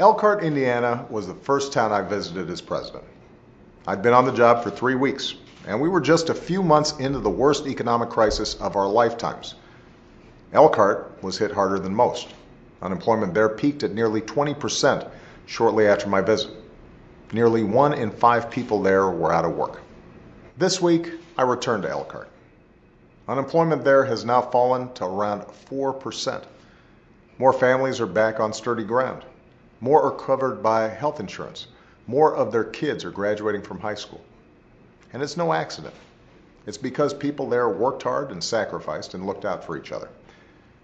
Elkhart, Indiana was the first town I visited as president. I'd been on the job for three weeks, and we were just a few months into the worst economic crisis of our lifetimes. Elkhart was hit harder than most. Unemployment there peaked at nearly 20% shortly after my visit. Nearly one in five people there were out of work. This week, I returned to Elkhart. Unemployment there has now fallen to around 4%. More families are back on sturdy ground. More are covered by health insurance. More of their kids are graduating from high school. And it's no accident. It's because people there worked hard and sacrificed and looked out for each other.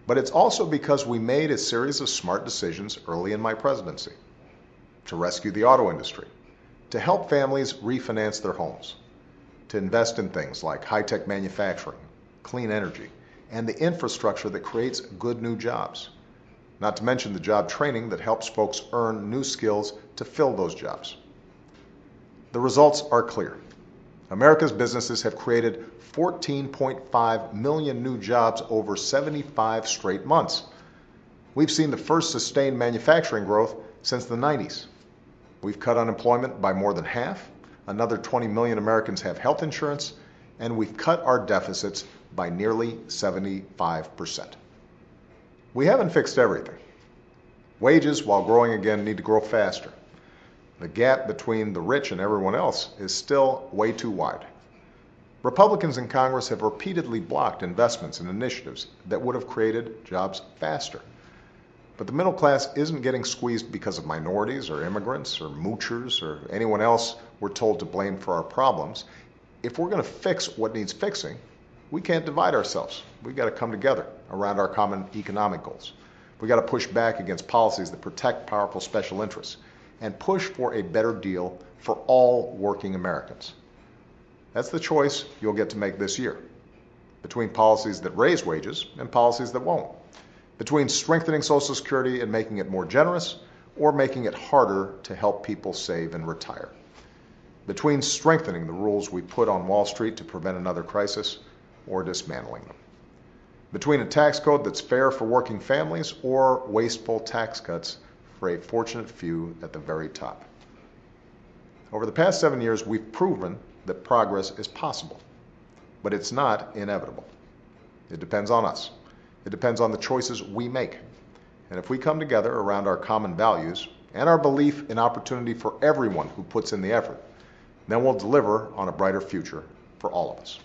But it's also because we made a series of smart decisions early in my presidency to rescue the auto industry, to help families refinance their homes, to invest in things like high tech manufacturing, clean energy, and the infrastructure that creates good new jobs. Not to mention the job training that helps folks earn new skills to fill those jobs. The results are clear. America's businesses have created 14.5 million new jobs over 75 straight months. We've seen the first sustained manufacturing growth since the 90s. We've cut unemployment by more than half. Another 20 million Americans have health insurance, and we've cut our deficits by nearly 75%. We haven't fixed everything. Wages, while growing again, need to grow faster. The gap between the rich and everyone else is still way too wide. Republicans in Congress have repeatedly blocked investments and initiatives that would have created jobs faster. But the middle class isn't getting squeezed because of minorities or immigrants or moochers or anyone else we're told to blame for our problems. If we're going to fix what needs fixing, we can't divide ourselves. We've got to come together around our common economic goals. We've got to push back against policies that protect powerful special interests and push for a better deal for all working Americans. That's the choice you'll get to make this year between policies that raise wages and policies that won't, between strengthening Social Security and making it more generous or making it harder to help people save and retire, between strengthening the rules we put on Wall Street to prevent another crisis or dismantling them. Between a tax code that's fair for working families or wasteful tax cuts for a fortunate few at the very top. Over the past seven years, we've proven that progress is possible, but it's not inevitable. It depends on us. It depends on the choices we make. And if we come together around our common values and our belief in opportunity for everyone who puts in the effort, then we'll deliver on a brighter future for all of us.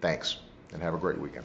Thanks, and have a great weekend.